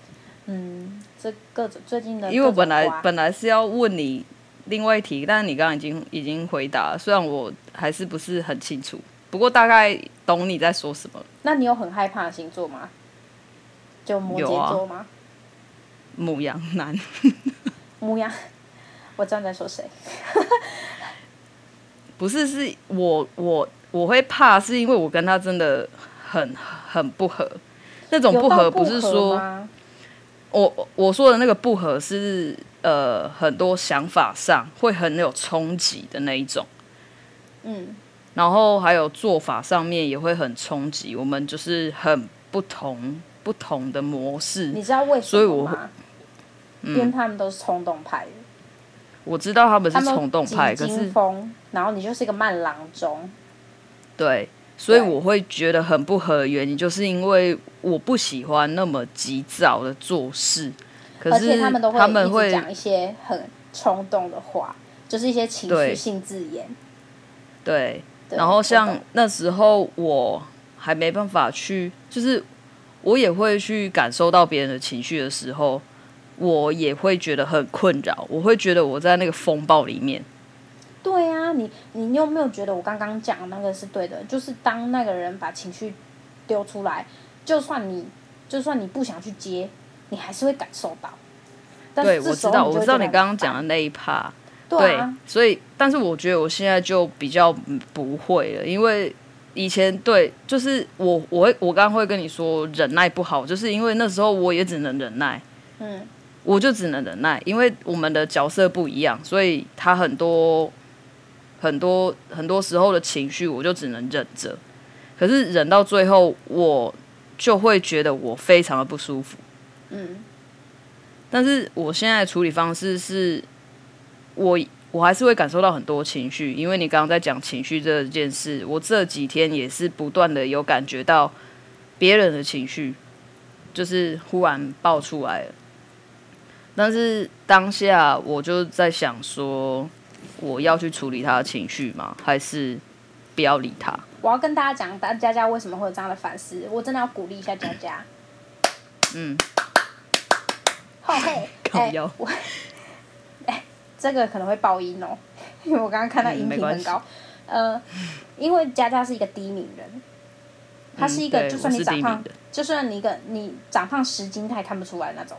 嗯，这各种最近的，因为我本来本来是要问你另外一题，但是你刚刚已经已经回答了，虽然我还是不是很清楚，不过大概懂你在说什么。那你有很害怕的星座吗？就摩羯座吗？母羊男。母羊，我知道你在说谁。不是，是我我我会怕，是因为我跟他真的很很不合。那种不合不是说，我我说的那个不合是呃很多想法上会很有冲击的那一种。嗯，然后还有做法上面也会很冲击，我们就是很不同不同的模式。你知道为什么吗？所以我会，因为他们都是冲动派的。我知道他们是冲动派，可是然后你就是一个慢郎中，对，所以我会觉得很不合的原因，就是因为我不喜欢那么急躁的做事，可是他们都会讲一些很冲动的话，就是一些情绪性字眼。对，对，然后像那时候我还没办法去，就是我也会去感受到别人的情绪的时候。我也会觉得很困扰，我会觉得我在那个风暴里面。对啊，你你有没有觉得我刚刚讲的那个是对的？就是当那个人把情绪丢出来，就算你就算你不想去接，你还是会感受到。对，我知道，我知道你刚刚讲的那一趴。对啊，对，所以，但是我觉得我现在就比较不会了，因为以前对，就是我我会我刚刚会跟你说忍耐不好，就是因为那时候我也只能忍耐。嗯。我就只能忍耐，因为我们的角色不一样，所以他很多很多很多时候的情绪，我就只能忍着。可是忍到最后，我就会觉得我非常的不舒服。嗯，但是我现在的处理方式是，我我还是会感受到很多情绪，因为你刚刚在讲情绪这件事，我这几天也是不断的有感觉到别人的情绪，就是忽然爆出来了。但是当下我就在想说，我要去处理他的情绪吗？还是不要理他？我要跟大家讲，大家佳为什么会有这样的反思？我真的要鼓励一下佳佳。嗯。好嘿，哎，我，哎，这个可能会爆音哦，因为我刚刚看到音频很高。嗯、呃，因为佳佳是一个低敏人，他是一个，就算你长胖，就算你一个你长胖十斤，他也看不出来那种。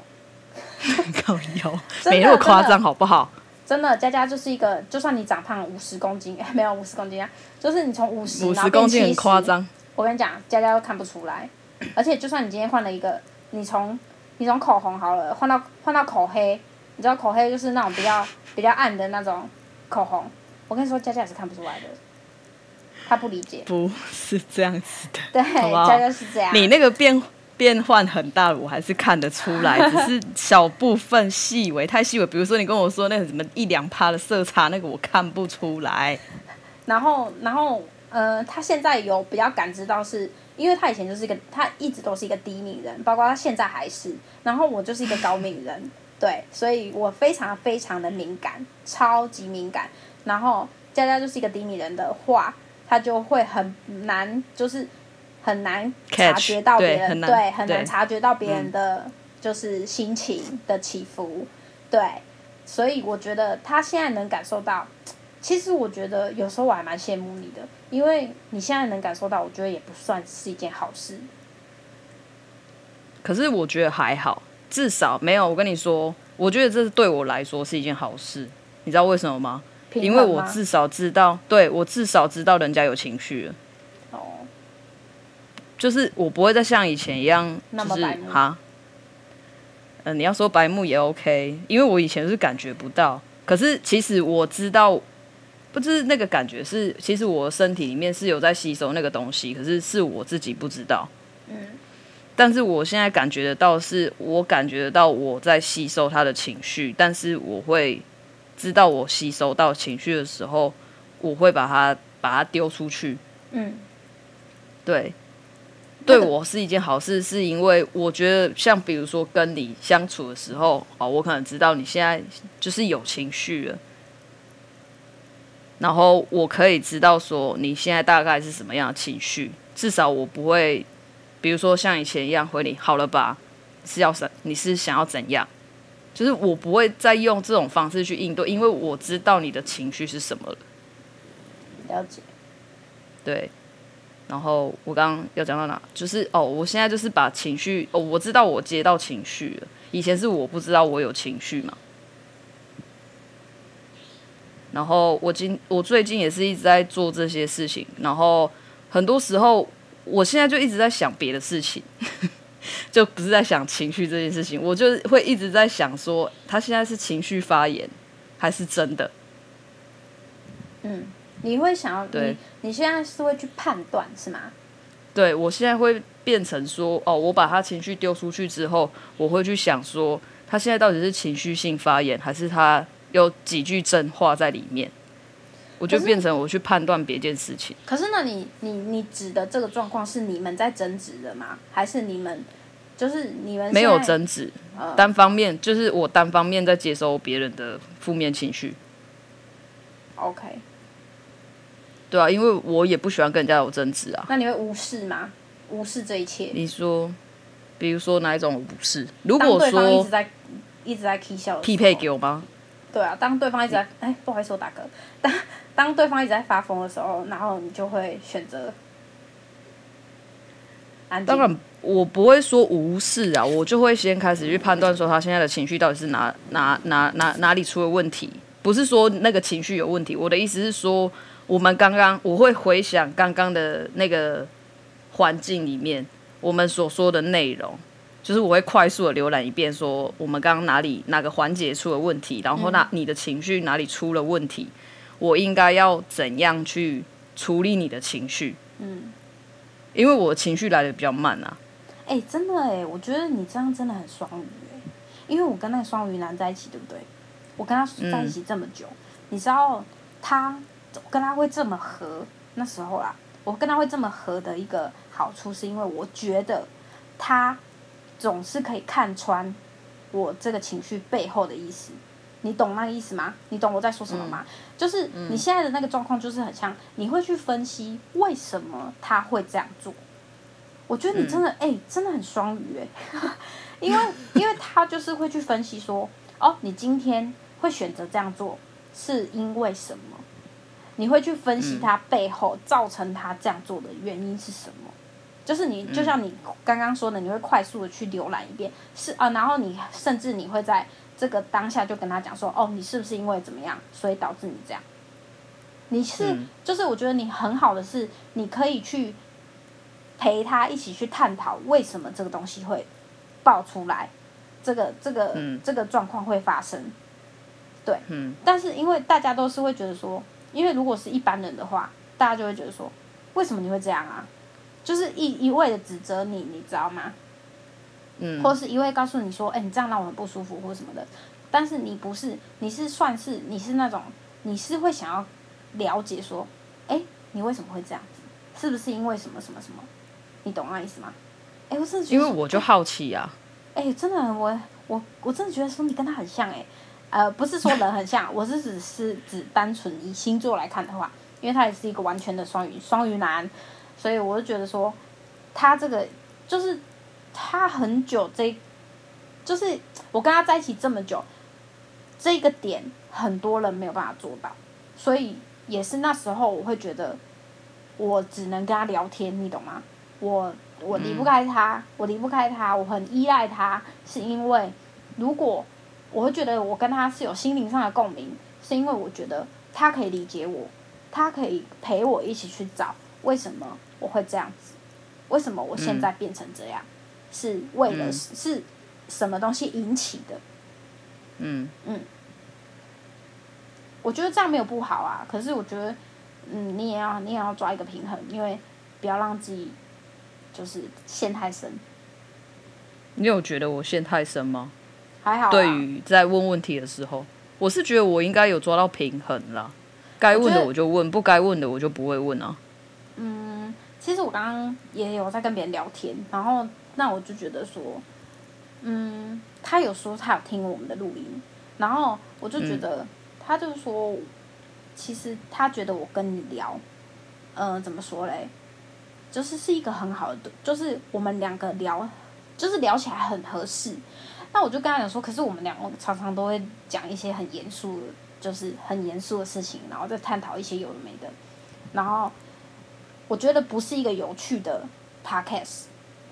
高腰，没那么夸张好不好？真的，佳佳就是一个，就算你长胖五十公斤，没有五十公斤啊，就是你从五十五十公斤很夸张。我跟你讲，佳佳都看不出来，而且就算你今天换了一个，你从你从口红好了，换到换到口黑，你知道口黑就是那种比较比较暗的那种口红，我跟你说，佳佳也是看不出来的，他不理解，不是这样子的，对，佳佳是这样，你那个变。变换很大，我还是看得出来，只是小部分细微，太细微。比如说你跟我说那个什么一两趴的色差，那个我看不出来。然后，然后，呃，他现在有比较感知到是，是因为他以前就是一个，他一直都是一个低敏人，包括他现在还是。然后我就是一个高敏人，对，所以我非常非常的敏感，超级敏感。然后佳佳就是一个低敏人的话，他就会很难，就是。很难察觉到别人，对，很难，察觉到别人的就是心情的起伏，对，所以我觉得他现在能感受到，其实我觉得有时候我还蛮羡慕你的，因为你现在能感受到，我觉得也不算是一件好事。可是我觉得还好，至少没有。我跟你说，我觉得这是对我来说是一件好事，你知道为什么吗？因为我至少知道，对，我至少知道人家有情绪了。就是我不会再像以前一样，就是哈，嗯、呃，你要说白目也 OK，因为我以前是感觉不到，可是其实我知道，不是那个感觉是，其实我身体里面是有在吸收那个东西，可是是我自己不知道。嗯，但是我现在感觉得到，是我感觉得到我在吸收他的情绪，但是我会知道我吸收到情绪的时候，我会把它把它丢出去。嗯，对。对我是一件好事，是因为我觉得，像比如说跟你相处的时候，哦，我可能知道你现在就是有情绪了，然后我可以知道说你现在大概是什么样的情绪，至少我不会，比如说像以前一样回你好了吧，是要什你是想要怎样，就是我不会再用这种方式去应对，因为我知道你的情绪是什么了。了解。对。然后我刚刚要讲到哪？就是哦，我现在就是把情绪哦，我知道我接到情绪了。以前是我不知道我有情绪嘛。然后我今我最近也是一直在做这些事情。然后很多时候，我现在就一直在想别的事情，就不是在想情绪这件事情。我就会一直在想说，他现在是情绪发炎，还是真的？嗯。你会想要对你，你现在是会去判断是吗？对，我现在会变成说，哦，我把他情绪丢出去之后，我会去想说，他现在到底是情绪性发言，还是他有几句真话在里面？我就变成我去判断别件事情。可是，那你你你指的这个状况是你们在争执的吗？还是你们就是你们没有争执，呃，单方面就是我单方面在接收别人的负面情绪。OK。对啊，因为我也不喜欢跟人家有争执啊。那你会无视吗？无视这一切？你说，比如说哪一种无视？如果说一直在一直在 k 笑，匹配给我吗？对啊，当对方一直在哎，不好意思，我打嗝。当当对方一直在发疯的时候，然后你就会选择安静。当然，我不会说无视啊，我就会先开始去判断说他现在的情绪到底是哪哪哪哪哪里出了问题。不是说那个情绪有问题，我的意思是说。我们刚刚，我会回想刚刚的那个环境里面，我们所说的内容，就是我会快速的浏览一遍，说我们刚刚哪里哪个环节出了问题，然后那你的情绪哪里出了问题，我应该要怎样去处理你的情绪？嗯，因为我情绪来的比较慢啊。哎、欸，真的哎，我觉得你这样真的很双鱼哎，因为我跟那个双鱼男在一起，对不对？我跟他在一起这么久，嗯、你知道他跟他会这么合，那时候啦，我跟他会这么合的一个好处，是因为我觉得他总是可以看穿我这个情绪背后的意思。你懂那个意思吗？你懂我在说什么吗？嗯、就是你现在的那个状况，就是很像你会去分析为什么他会这样做。我觉得你真的哎、嗯欸，真的很双鱼哎，因为因为他就是会去分析说，哦，你今天会选择这样做是因为什么？你会去分析他背后造成他这样做的原因是什么？就是你就像你刚刚说的，你会快速的去浏览一遍，是啊，然后你甚至你会在这个当下就跟他讲说，哦，你是不是因为怎么样，所以导致你这样？你是就是我觉得你很好的是，你可以去。陪他一起去探讨为什么这个东西会爆出来，这个这个、嗯、这个状况会发生，对，嗯、但是因为大家都是会觉得说，因为如果是一般人的话，大家就会觉得说，为什么你会这样啊？就是一一味的指责你，你知道吗？嗯，或是一味告诉你说，哎、欸，你这样让我很不舒服，或什么的。但是你不是，你是算是你是那种，你是会想要了解说，哎、欸，你为什么会这样子？是不是因为什么什么什么？你懂那意思吗？哎、欸，我真的觉得，因为我就好奇啊。哎、欸，真的，我我我真的觉得说你跟他很像哎、欸，呃，不是说人很像，我是只是指单纯以星座来看的话，因为他也是一个完全的双鱼双鱼男，所以我就觉得说他这个就是他很久这，就是我跟他在一起这么久，这个点很多人没有办法做到，所以也是那时候我会觉得我只能跟他聊天，你懂吗？我我离不开他，嗯、我离不开他，我很依赖他，是因为如果我会觉得我跟他是有心灵上的共鸣，是因为我觉得他可以理解我，他可以陪我一起去找为什么我会这样子，为什么我现在变成这样，嗯、是为了、嗯、是什么东西引起的？嗯嗯，我觉得这样没有不好啊，可是我觉得，嗯，你也要你也要抓一个平衡，因为不要让自己。就是陷太深。你有觉得我陷太深吗？还好。对于在问问题的时候，我是觉得我应该有抓到平衡啦。该问的我就问，不该问的我就不会问啊。嗯，其实我刚刚也有在跟别人聊天，然后那我就觉得说，嗯，他有说他有听我们的录音，然后我就觉得他就是说，其实他觉得我跟你聊，嗯、呃，怎么说嘞？就是是一个很好的，就是我们两个聊，就是聊起来很合适。那我就跟他讲说，可是我们两个常常都会讲一些很严肃的，就是很严肃的事情，然后再探讨一些有的没的。然后我觉得不是一个有趣的 podcast，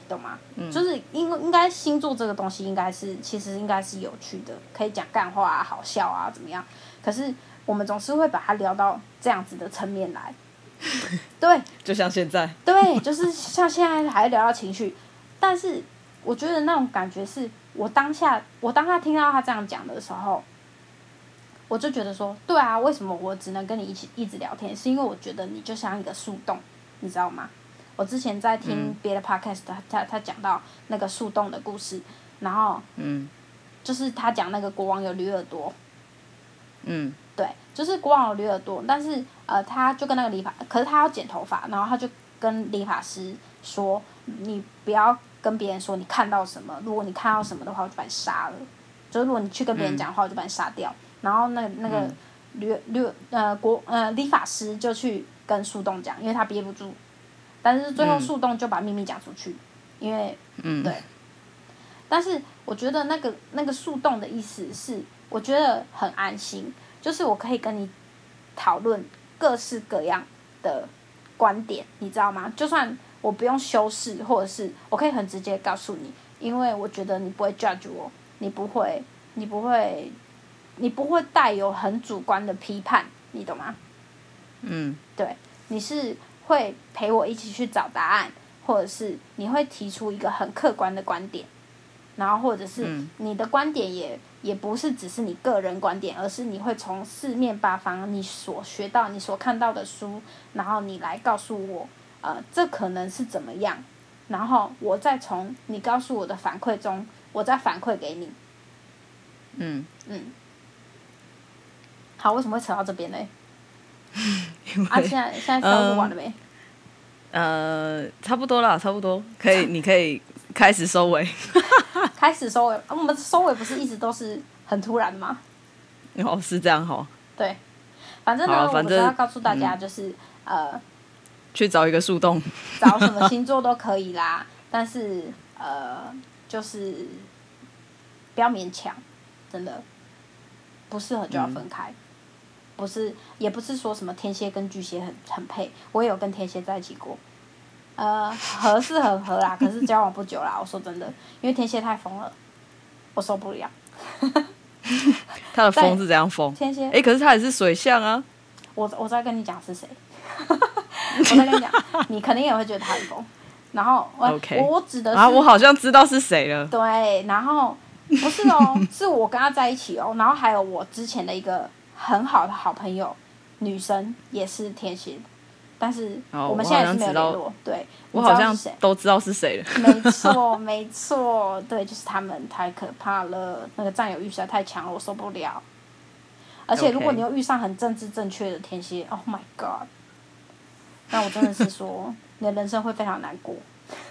懂吗？嗯。就是应应该星座这个东西应该是其实应该是有趣的，可以讲干话啊，好笑啊，怎么样？可是我们总是会把它聊到这样子的层面来。对，就像现在。对，就是像现在还聊到情绪，但是我觉得那种感觉是我当下，我当下听到他这样讲的时候，我就觉得说，对啊，为什么我只能跟你一起一直聊天？是因为我觉得你就像一个树洞，你知道吗？我之前在听别的 podcast，他他他讲到那个树洞的故事，然后嗯，就是他讲那个国王有驴耳朵，嗯。对，就是国王有驴耳朵，但是呃，他就跟那个理发，可是他要剪头发，然后他就跟理发师说：“你不要跟别人说你看到什么，如果你看到什么的话，我就把你杀了。就是如果你去跟别人讲的话，我就把你杀掉。嗯”然后那那个律律呃国呃理发师就去跟树洞讲，因为他憋不住，但是最后树洞就把秘密讲出去，因为嗯对，但是我觉得那个那个树洞的意思是，我觉得很安心。就是我可以跟你讨论各式各样的观点，你知道吗？就算我不用修饰，或者是我可以很直接告诉你，因为我觉得你不会 judge 我，你不会，你不会，你不会带有很主观的批判，你懂吗？嗯，对，你是会陪我一起去找答案，或者是你会提出一个很客观的观点，然后或者是你的观点也、嗯、也不是只是你个人观点，而是你会从四面八方你所学到、你所看到的书，然后你来告诉我，呃，这可能是怎么样，然后我再从你告诉我的反馈中，我再反馈给你。嗯嗯。好，为什么会扯到这边呢？啊，现在现在收完了没？呃，差不多了，差不多，可以，你可以开始收尾。开始收尾，我们收尾不是一直都是很突然吗？哦，是这样哈。对，反正呢，反正我要告诉大家，就是、嗯、呃，去找一个树洞，找什么星座都可以啦。但是呃，就是不要勉强，真的不适合就要分开。嗯不是，也不是说什么天蝎跟巨蟹很很配，我也有跟天蝎在一起过，呃，合是很合啦，可是交往不久啦。我说真的，因为天蝎太疯了，我受不了。他的疯是怎样疯？天蝎，哎、欸，可是他也是水象啊。我我在跟你讲是谁，我再跟你讲，你肯定也会觉得他很疯。然后我 Okay. 我我指的是，啊，我好像知道是谁了。对，然后不是哦，是我跟他在一起哦，然后还有我之前的一个。很好的好朋友，女生也是天蝎，但是我们现在是没有联络。对，我好像都知道是谁了。没错，没错，对，就是他们太可怕了，那个占有欲实在太强了，我受不了。而且如果你又遇上很政治正确的天蝎. Oh my God，那我真的是说，你的人生会非常难过。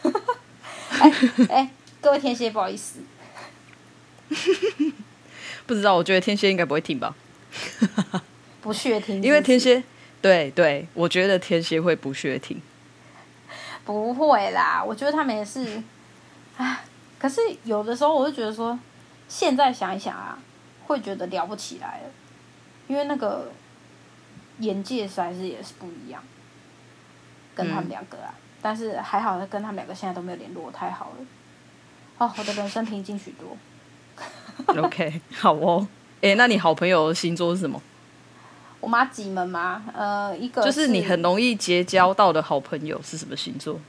哎哎，各位天蝎，不好意思，不知道，我觉得天蝎应该不会听吧。不屑听，因为天蝎，对对，我觉得天蝎会不屑听。不会啦，我觉得他们也是，唉，可是有的时候我就觉得说，现在想一想啊，会觉得聊不起来了，因为那个眼界实在是也是不一样，跟他们两个啊，嗯、但是还好，跟他们两个现在都没有联络，太好了。哦，我的人生平静许多。OK，好哦。哎、欸，那你好朋友的星座是什么？我妈几门吗？呃，一个是就是你很容易结交到的好朋友是什么星座？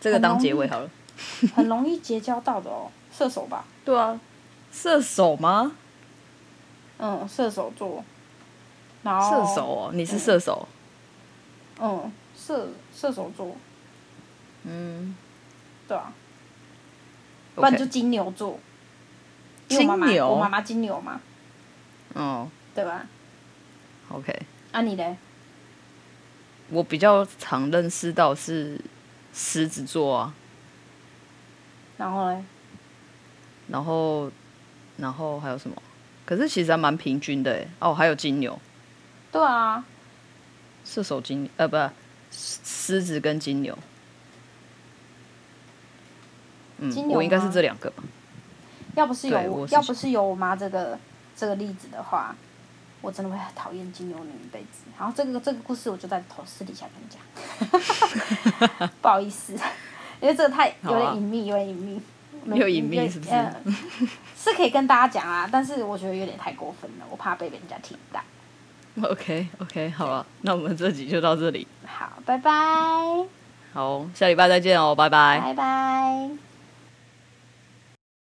这个当结尾好了。很容易结交到的哦，射手吧？对啊，射手吗？嗯，射手座。然后射手哦，你是射手。嗯，嗯，射射手座。嗯，对啊。不然就金牛座。金牛，我妈妈金牛嘛，哦，对吧？OK，啊你嘞？我比较常认识到是狮子座啊，然后嘞？然后，然后还有什么？可是其实还蛮平均的哎。哦，还有金牛。对啊。射手金呃不，狮子跟金牛。嗯，金牛我应该是这两个吧。要不是有我，要不是有我妈这个这个例子的话，我真的会很讨厌金牛女一辈子。然后这个这个故事，我就在头私底下跟你讲，不好意思，因为这个太有点隐秘，有点隐秘，有隐秘是不是？呃、是可以跟大家讲啊，但是我觉得有点太过分了，我怕被人家听到。OK OK，好了，那我们这集就到这里。好，拜拜。好，下礼拜再见哦，拜拜。拜拜。